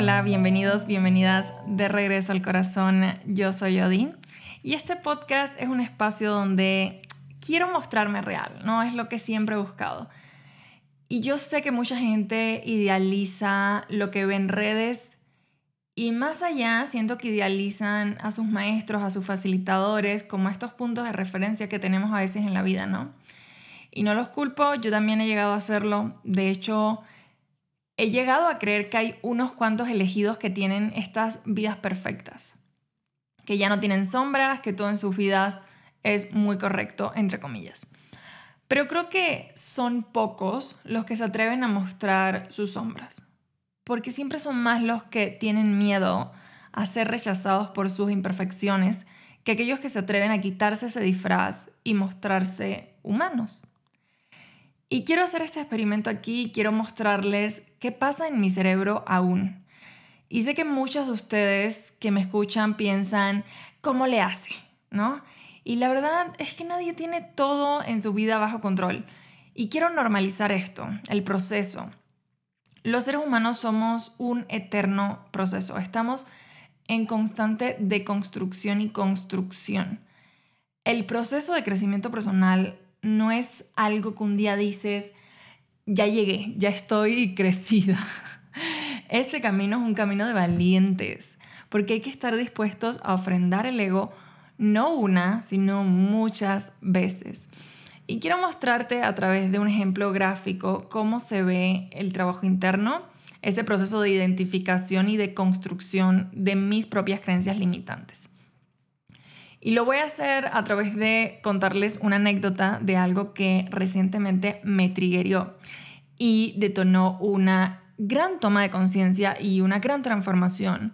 Hola, bienvenidos, bienvenidas de regreso al corazón. Yo soy Odín y este podcast es un espacio donde quiero mostrarme real, ¿no? Es lo que siempre he buscado. Y yo sé que mucha gente idealiza lo que ve en redes y más allá siento que idealizan a sus maestros, a sus facilitadores como estos puntos de referencia que tenemos a veces en la vida, ¿no? Y no los culpo, yo también he llegado a hacerlo. De hecho, he llegado a creer que hay unos cuantos elegidos que tienen estas vidas perfectas, que ya no tienen sombras, que todo en sus vidas es muy correcto, entre comillas. Pero creo que son pocos los que se atreven a mostrar sus sombras, porque siempre son más los que tienen miedo a ser rechazados por sus imperfecciones que aquellos que se atreven a quitarse ese disfraz y mostrarse humanos. Y quiero hacer este experimento aquí, quiero mostrarles qué pasa en mi cerebro aún. Y sé que muchos de ustedes que me escuchan piensan, ¿cómo le hace? ¿No? Y la verdad es que nadie tiene todo en su vida bajo control. Y quiero normalizar esto, el proceso. Los seres humanos somos un eterno proceso. Estamos en constante deconstrucción y construcción. El proceso de crecimiento personal no es algo que un día dices, ya llegué, ya estoy crecida. Ese camino es un camino de valientes, porque hay que estar dispuestos a ofrendar el ego no una, sino muchas veces. Y quiero mostrarte a través de un ejemplo gráfico cómo se ve el trabajo interno, ese proceso de identificación y de construcción de mis propias creencias limitantes. Y lo voy a hacer a través de contarles una anécdota de algo que recientemente me triggerió y detonó una gran toma de conciencia y una gran transformación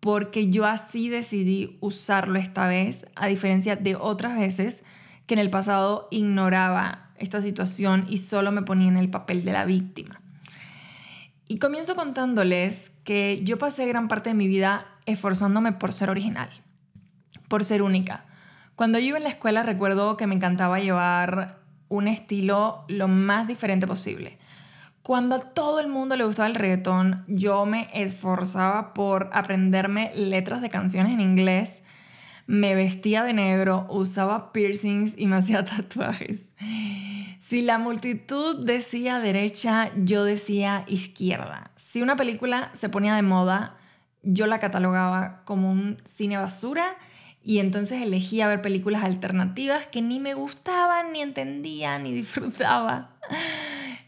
porque yo así decidí usarlo esta vez, a diferencia de otras veces que en el pasado ignoraba esta situación y solo me ponía en el papel de la víctima. Y comienzo contándoles que yo pasé gran parte de mi vida esforzándome por ser original por ser única. Cuando yo iba en la escuela recuerdo que me encantaba llevar un estilo lo más diferente posible. Cuando a todo el mundo le gustaba el reggaetón, yo me esforzaba por aprenderme letras de canciones en inglés, me vestía de negro, usaba piercings y me hacía tatuajes. Si la multitud decía derecha, yo decía izquierda. Si una película se ponía de moda, yo la catalogaba como un cine basura y entonces elegía ver películas alternativas que ni me gustaban, ni entendía, ni disfrutaba.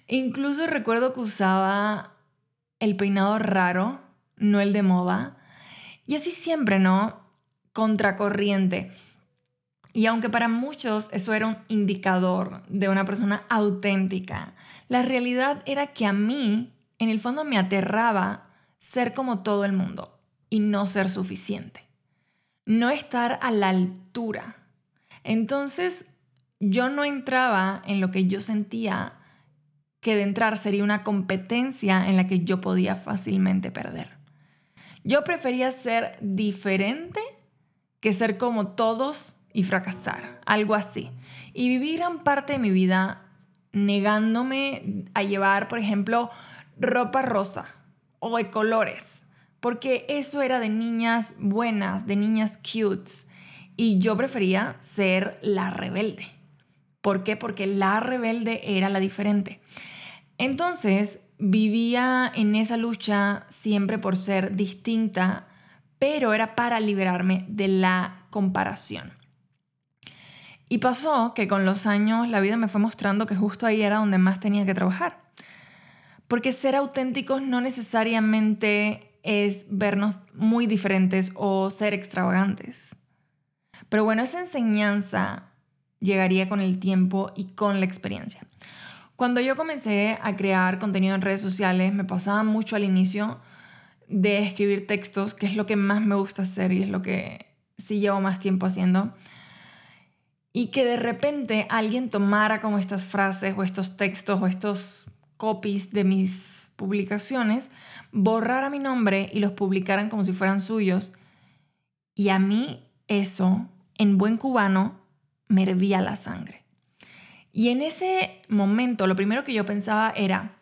Incluso recuerdo que usaba el peinado raro, no el de moda. Y así siempre, ¿no? Contracorriente. Y aunque para muchos eso era un indicador de una persona auténtica, la realidad era que a mí, en el fondo, me aterraba ser como todo el mundo y no ser suficiente no estar a la altura. Entonces yo no entraba en lo que yo sentía que de entrar sería una competencia en la que yo podía fácilmente perder. Yo prefería ser diferente que ser como todos y fracasar, algo así. Y vivir gran parte de mi vida negándome a llevar, por ejemplo, ropa rosa o de colores porque eso era de niñas buenas, de niñas cutes. Y yo prefería ser la rebelde. ¿Por qué? Porque la rebelde era la diferente. Entonces vivía en esa lucha siempre por ser distinta, pero era para liberarme de la comparación. Y pasó que con los años la vida me fue mostrando que justo ahí era donde más tenía que trabajar. Porque ser auténticos no necesariamente es vernos muy diferentes o ser extravagantes. Pero bueno, esa enseñanza llegaría con el tiempo y con la experiencia. Cuando yo comencé a crear contenido en redes sociales, me pasaba mucho al inicio de escribir textos, que es lo que más me gusta hacer y es lo que sí llevo más tiempo haciendo. Y que de repente alguien tomara como estas frases o estos textos o estos copies de mis publicaciones borrara mi nombre y los publicaran como si fueran suyos. Y a mí eso, en buen cubano, me hervía la sangre. Y en ese momento lo primero que yo pensaba era,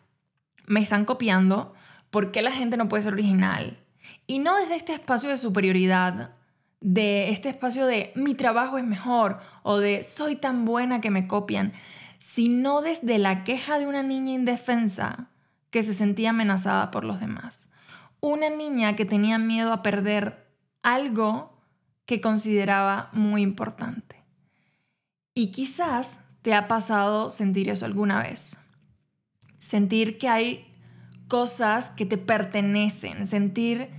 me están copiando ¿Por qué la gente no puede ser original? Y no desde este espacio de superioridad, de este espacio de mi trabajo es mejor o de soy tan buena que me copian, sino desde la queja de una niña indefensa que se sentía amenazada por los demás. Una niña que tenía miedo a perder algo que consideraba muy importante. Y quizás te ha pasado sentir eso alguna vez. Sentir que hay cosas que te pertenecen, sentir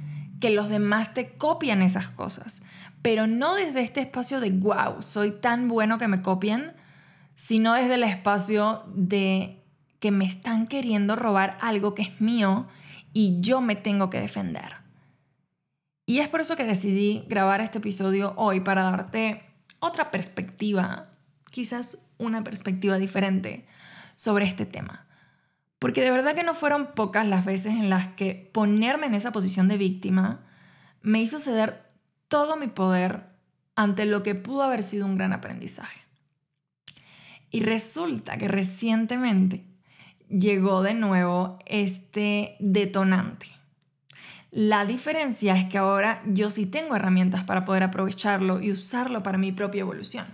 que los demás te copian esas cosas, pero no desde este espacio de wow, soy tan bueno que me copian, sino desde el espacio de que me están queriendo robar algo que es mío y yo me tengo que defender. Y es por eso que decidí grabar este episodio hoy para darte otra perspectiva, quizás una perspectiva diferente sobre este tema. Porque de verdad que no fueron pocas las veces en las que ponerme en esa posición de víctima me hizo ceder todo mi poder ante lo que pudo haber sido un gran aprendizaje. Y resulta que recientemente llegó de nuevo este detonante. La diferencia es que ahora yo sí tengo herramientas para poder aprovecharlo y usarlo para mi propia evolución.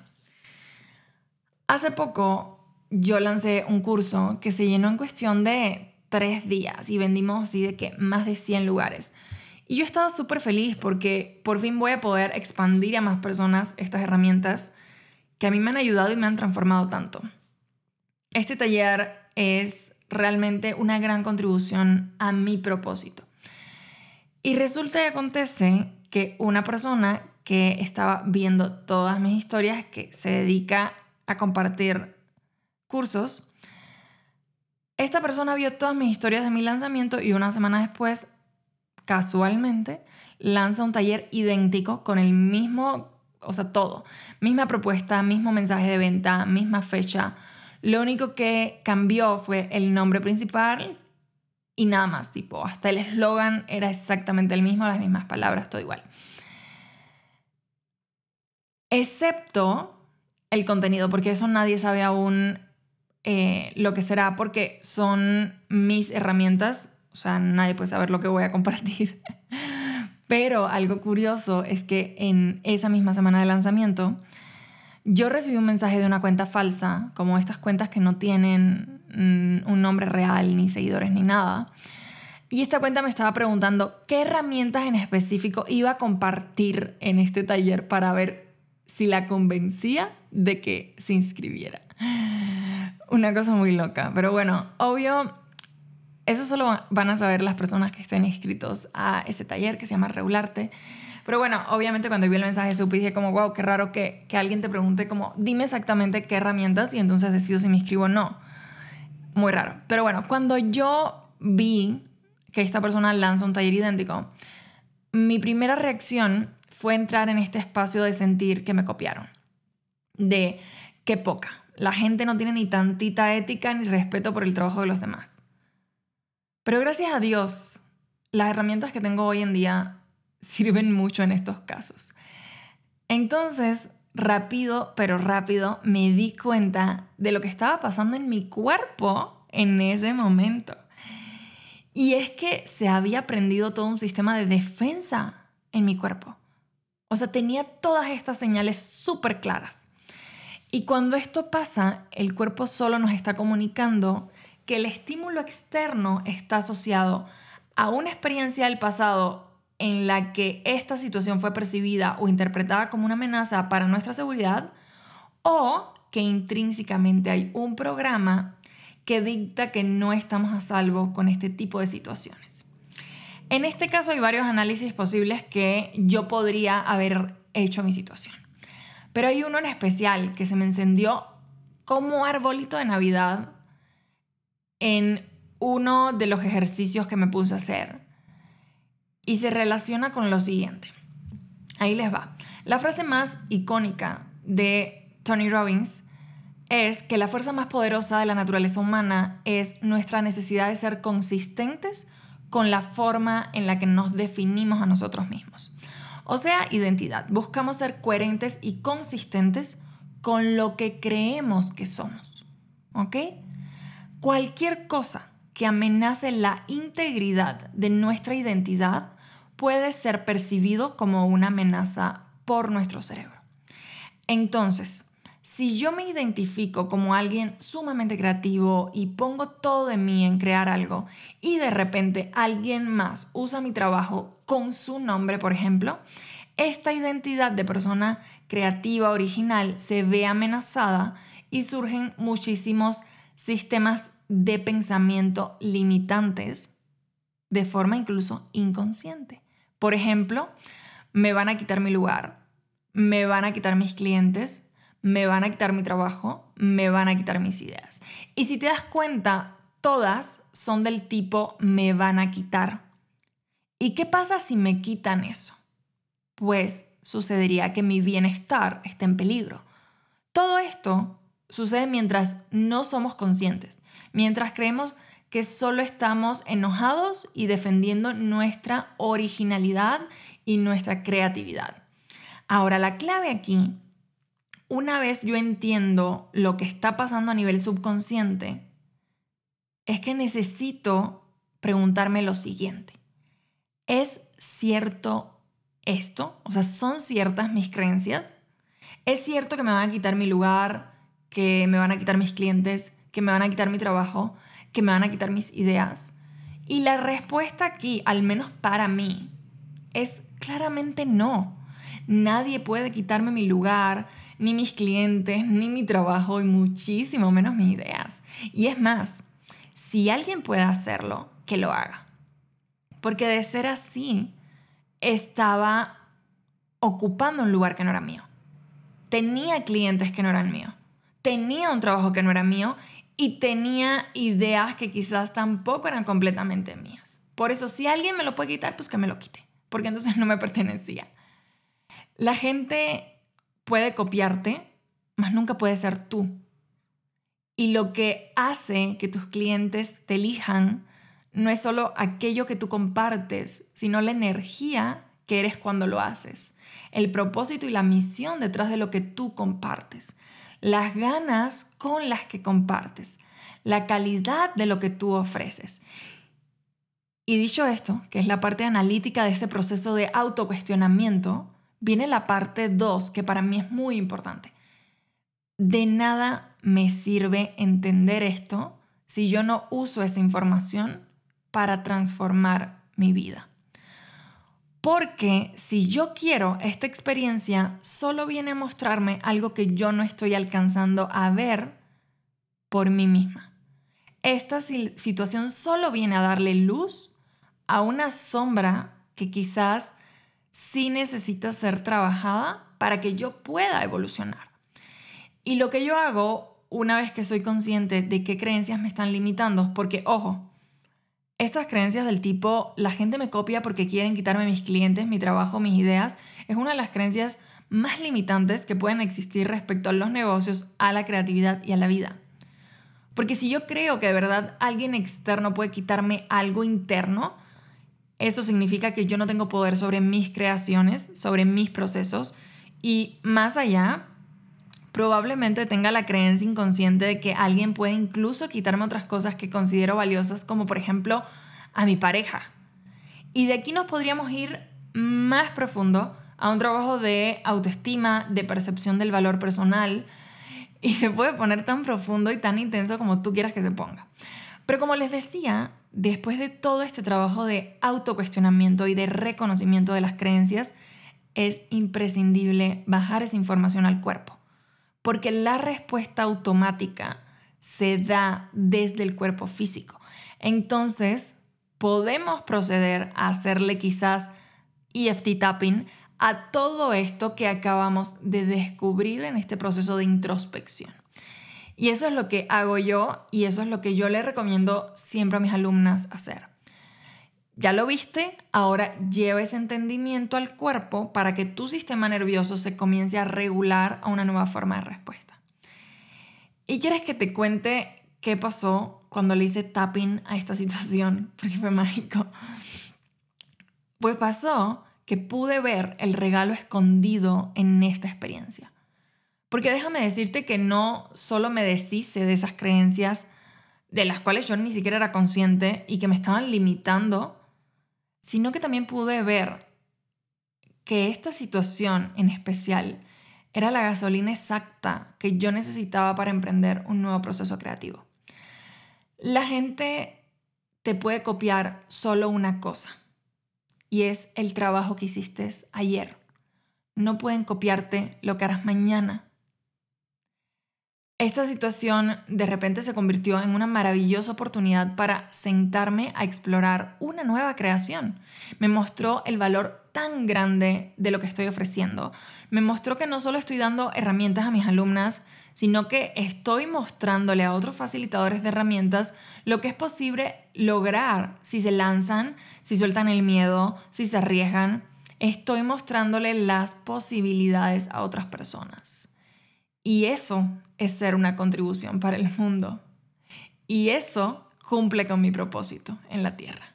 Hace poco yo lancé un curso que se llenó en cuestión de tres días y vendimos así de que más de 100 lugares. Y yo estaba súper feliz porque por fin voy a poder expandir a más personas estas herramientas que a mí me han ayudado y me han transformado tanto. Este taller es realmente una gran contribución a mi propósito. Y resulta y acontece que una persona que estaba viendo todas mis historias, que se dedica a compartir cursos, esta persona vio todas mis historias de mi lanzamiento y una semana después, casualmente, lanza un taller idéntico con el mismo o sea, todo. Misma propuesta, mismo mensaje de venta, misma fecha. Lo único que cambió fue el nombre principal y nada más, tipo, hasta el eslogan era exactamente el mismo, las mismas palabras, todo igual. Excepto el contenido, porque eso nadie sabe aún eh, lo que será, porque son mis herramientas, o sea, nadie puede saber lo que voy a compartir. Pero algo curioso es que en esa misma semana de lanzamiento, yo recibí un mensaje de una cuenta falsa, como estas cuentas que no tienen mm, un nombre real, ni seguidores, ni nada. Y esta cuenta me estaba preguntando qué herramientas en específico iba a compartir en este taller para ver si la convencía de que se inscribiera. Una cosa muy loca. Pero bueno, obvio, eso solo van a saber las personas que estén inscritos a ese taller que se llama Regularte. Pero bueno, obviamente cuando vi el mensaje supe dije como, wow, qué raro que, que alguien te pregunte como, dime exactamente qué herramientas y entonces decido si me inscribo o no. Muy raro. Pero bueno, cuando yo vi que esta persona lanza un taller idéntico, mi primera reacción fue entrar en este espacio de sentir que me copiaron. De qué poca. La gente no tiene ni tantita ética ni respeto por el trabajo de los demás. Pero gracias a Dios, las herramientas que tengo hoy en día sirven mucho en estos casos. Entonces, rápido, pero rápido, me di cuenta de lo que estaba pasando en mi cuerpo en ese momento. Y es que se había aprendido todo un sistema de defensa en mi cuerpo. O sea, tenía todas estas señales súper claras. Y cuando esto pasa, el cuerpo solo nos está comunicando que el estímulo externo está asociado a una experiencia del pasado en la que esta situación fue percibida o interpretada como una amenaza para nuestra seguridad o que intrínsecamente hay un programa que dicta que no estamos a salvo con este tipo de situaciones. En este caso hay varios análisis posibles que yo podría haber hecho a mi situación. Pero hay uno en especial que se me encendió como arbolito de Navidad en uno de los ejercicios que me puse a hacer y se relaciona con lo siguiente. Ahí les va. La frase más icónica de Tony Robbins es que la fuerza más poderosa de la naturaleza humana es nuestra necesidad de ser consistentes con la forma en la que nos definimos a nosotros mismos. O sea, identidad. Buscamos ser coherentes y consistentes con lo que creemos que somos. ¿Ok? Cualquier cosa que amenace la integridad de nuestra identidad puede ser percibido como una amenaza por nuestro cerebro. Entonces, si yo me identifico como alguien sumamente creativo y pongo todo de mí en crear algo y de repente alguien más usa mi trabajo con su nombre, por ejemplo, esta identidad de persona creativa original se ve amenazada y surgen muchísimos sistemas de pensamiento limitantes de forma incluso inconsciente. Por ejemplo, me van a quitar mi lugar, me van a quitar mis clientes, me van a quitar mi trabajo, me van a quitar mis ideas. Y si te das cuenta, todas son del tipo me van a quitar. ¿Y qué pasa si me quitan eso? Pues sucedería que mi bienestar esté en peligro. Todo esto sucede mientras no somos conscientes, mientras creemos que solo estamos enojados y defendiendo nuestra originalidad y nuestra creatividad. Ahora, la clave aquí, una vez yo entiendo lo que está pasando a nivel subconsciente, es que necesito preguntarme lo siguiente. ¿Es cierto esto? O sea, ¿son ciertas mis creencias? ¿Es cierto que me van a quitar mi lugar, que me van a quitar mis clientes, que me van a quitar mi trabajo, que me van a quitar mis ideas? Y la respuesta aquí, al menos para mí, es claramente no. Nadie puede quitarme mi lugar, ni mis clientes, ni mi trabajo y muchísimo menos mis ideas. Y es más, si alguien puede hacerlo, que lo haga. Porque de ser así, estaba ocupando un lugar que no era mío. Tenía clientes que no eran míos. Tenía un trabajo que no era mío y tenía ideas que quizás tampoco eran completamente mías. Por eso, si alguien me lo puede quitar, pues que me lo quite, porque entonces no me pertenecía. La gente puede copiarte, mas nunca puede ser tú. Y lo que hace que tus clientes te elijan no es solo aquello que tú compartes, sino la energía que eres cuando lo haces, el propósito y la misión detrás de lo que tú compartes, las ganas con las que compartes, la calidad de lo que tú ofreces. Y dicho esto, que es la parte analítica de ese proceso de autocuestionamiento, viene la parte 2, que para mí es muy importante. De nada me sirve entender esto si yo no uso esa información para transformar mi vida. Porque si yo quiero esta experiencia, solo viene a mostrarme algo que yo no estoy alcanzando a ver por mí misma. Esta situación solo viene a darle luz a una sombra que quizás sí necesita ser trabajada para que yo pueda evolucionar. Y lo que yo hago una vez que soy consciente de qué creencias me están limitando, porque ojo, estas creencias del tipo la gente me copia porque quieren quitarme mis clientes, mi trabajo, mis ideas, es una de las creencias más limitantes que pueden existir respecto a los negocios, a la creatividad y a la vida. Porque si yo creo que de verdad alguien externo puede quitarme algo interno, eso significa que yo no tengo poder sobre mis creaciones, sobre mis procesos y más allá, probablemente tenga la creencia inconsciente de que alguien puede incluso quitarme otras cosas que considero valiosas, como por ejemplo a mi pareja. Y de aquí nos podríamos ir más profundo a un trabajo de autoestima, de percepción del valor personal, y se puede poner tan profundo y tan intenso como tú quieras que se ponga. Pero como les decía, después de todo este trabajo de autocuestionamiento y de reconocimiento de las creencias, es imprescindible bajar esa información al cuerpo, porque la respuesta automática se da desde el cuerpo físico. Entonces, podemos proceder a hacerle quizás EFT tapping a todo esto que acabamos de descubrir en este proceso de introspección. Y eso es lo que hago yo y eso es lo que yo le recomiendo siempre a mis alumnas hacer. Ya lo viste, ahora lleva ese entendimiento al cuerpo para que tu sistema nervioso se comience a regular a una nueva forma de respuesta. ¿Y quieres que te cuente qué pasó cuando le hice tapping a esta situación? Porque fue mágico. Pues pasó que pude ver el regalo escondido en esta experiencia. Porque déjame decirte que no solo me deshice de esas creencias de las cuales yo ni siquiera era consciente y que me estaban limitando, sino que también pude ver que esta situación en especial era la gasolina exacta que yo necesitaba para emprender un nuevo proceso creativo. La gente te puede copiar solo una cosa y es el trabajo que hiciste ayer. No pueden copiarte lo que harás mañana. Esta situación de repente se convirtió en una maravillosa oportunidad para sentarme a explorar una nueva creación. Me mostró el valor tan grande de lo que estoy ofreciendo. Me mostró que no solo estoy dando herramientas a mis alumnas, sino que estoy mostrándole a otros facilitadores de herramientas lo que es posible lograr si se lanzan, si sueltan el miedo, si se arriesgan. Estoy mostrándole las posibilidades a otras personas. Y eso es ser una contribución para el mundo. Y eso cumple con mi propósito en la Tierra.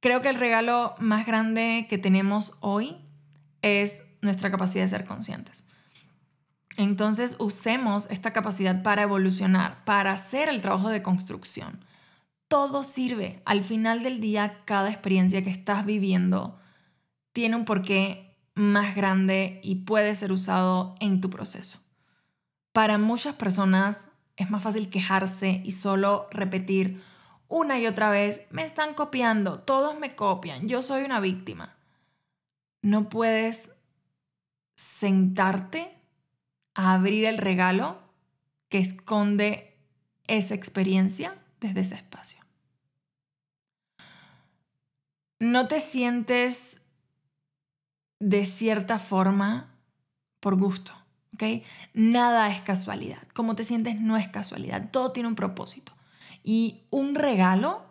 Creo que el regalo más grande que tenemos hoy es nuestra capacidad de ser conscientes. Entonces usemos esta capacidad para evolucionar, para hacer el trabajo de construcción. Todo sirve. Al final del día, cada experiencia que estás viviendo tiene un porqué más grande y puede ser usado en tu proceso. Para muchas personas es más fácil quejarse y solo repetir una y otra vez, me están copiando, todos me copian, yo soy una víctima. No puedes sentarte a abrir el regalo que esconde esa experiencia desde ese espacio. No te sientes de cierta forma por gusto. Nada es casualidad. Como te sientes no es casualidad. Todo tiene un propósito. Y un regalo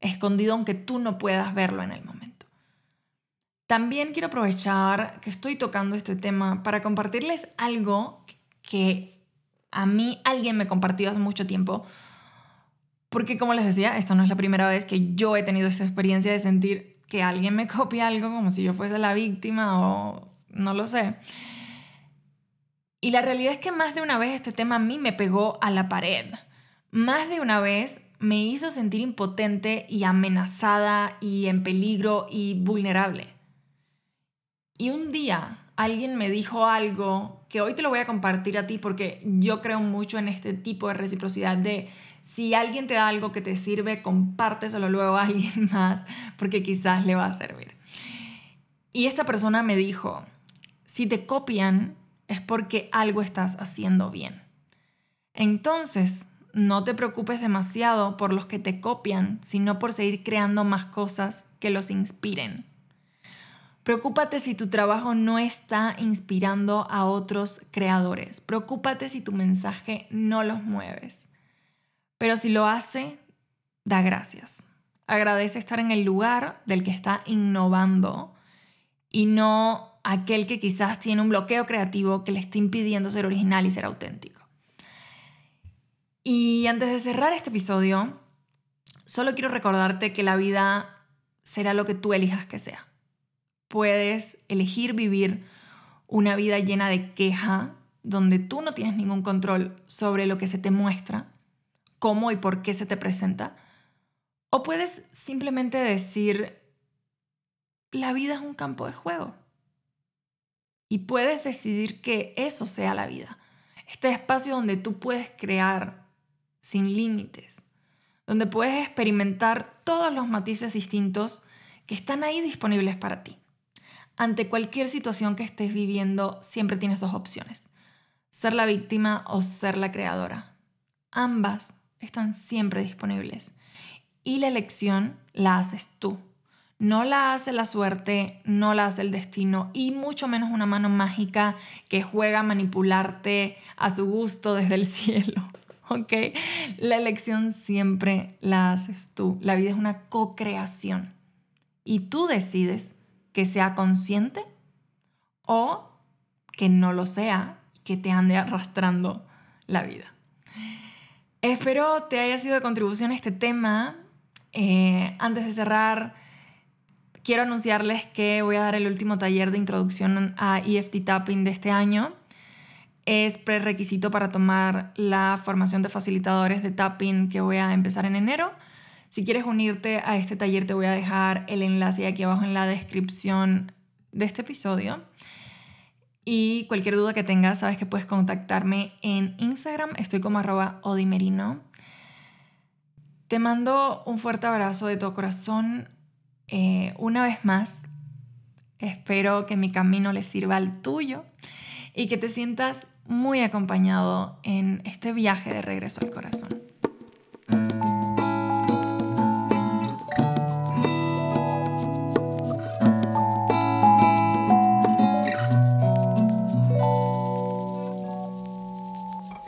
escondido aunque tú no puedas verlo en el momento. También quiero aprovechar que estoy tocando este tema para compartirles algo que a mí alguien me compartió hace mucho tiempo. Porque como les decía, esta no es la primera vez que yo he tenido esta experiencia de sentir que alguien me copia algo como si yo fuese la víctima o no lo sé. Y la realidad es que más de una vez este tema a mí me pegó a la pared. Más de una vez me hizo sentir impotente y amenazada y en peligro y vulnerable. Y un día alguien me dijo algo que hoy te lo voy a compartir a ti porque yo creo mucho en este tipo de reciprocidad de si alguien te da algo que te sirve, compárteselo luego a alguien más porque quizás le va a servir. Y esta persona me dijo, si te copian, es porque algo estás haciendo bien. Entonces, no te preocupes demasiado por los que te copian, sino por seguir creando más cosas que los inspiren. Preocúpate si tu trabajo no está inspirando a otros creadores. Preocúpate si tu mensaje no los mueves. Pero si lo hace, da gracias. Agradece estar en el lugar del que está innovando y no aquel que quizás tiene un bloqueo creativo que le está impidiendo ser original y ser auténtico. Y antes de cerrar este episodio, solo quiero recordarte que la vida será lo que tú elijas que sea. Puedes elegir vivir una vida llena de queja, donde tú no tienes ningún control sobre lo que se te muestra, cómo y por qué se te presenta. O puedes simplemente decir, la vida es un campo de juego y puedes decidir que eso sea la vida. Este espacio donde tú puedes crear sin límites, donde puedes experimentar todos los matices distintos que están ahí disponibles para ti. Ante cualquier situación que estés viviendo, siempre tienes dos opciones, ser la víctima o ser la creadora. Ambas están siempre disponibles y la elección la haces tú. No la hace la suerte, no la hace el destino y mucho menos una mano mágica que juega a manipularte a su gusto desde el cielo. ¿Ok? La elección siempre la haces tú. La vida es una co-creación. Y tú decides que sea consciente o que no lo sea, que te ande arrastrando la vida. Espero te haya sido de contribución este tema. Eh, antes de cerrar, quiero anunciarles que voy a dar el último taller de introducción a EFT Tapping de este año. es prerequisito para tomar la formación de facilitadores de tapping que voy a empezar en enero. Si quieres unirte a este taller te voy a dejar el enlace aquí abajo en la descripción de este episodio. Y cualquier duda que tengas, sabes que puedes contactarme en Instagram, estoy como odimerino. Te mando un fuerte abrazo de todo corazón. Eh, una vez más, espero que mi camino le sirva al tuyo y que te sientas muy acompañado en este viaje de regreso al corazón.